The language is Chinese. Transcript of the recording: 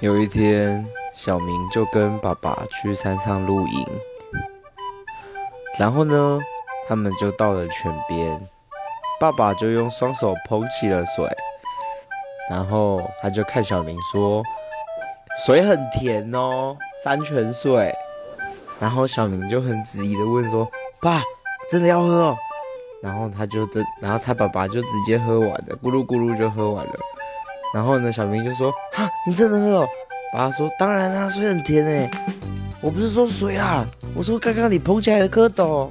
有一天，小明就跟爸爸去山上露营，然后呢，他们就到了泉边，爸爸就用双手捧起了水，然后他就看小明说：“水很甜哦，山泉水。”然后小明就很质疑的问说：“爸，真的要喝哦？”然后他就真，然后他爸爸就直接喝完了，咕噜咕噜就喝完了。然后呢，小明就说：“哈，你真的喝哦？”爸爸说：“当然啦，水很甜诶，我不是说水啊，我说刚刚你捧起来的蝌蚪。”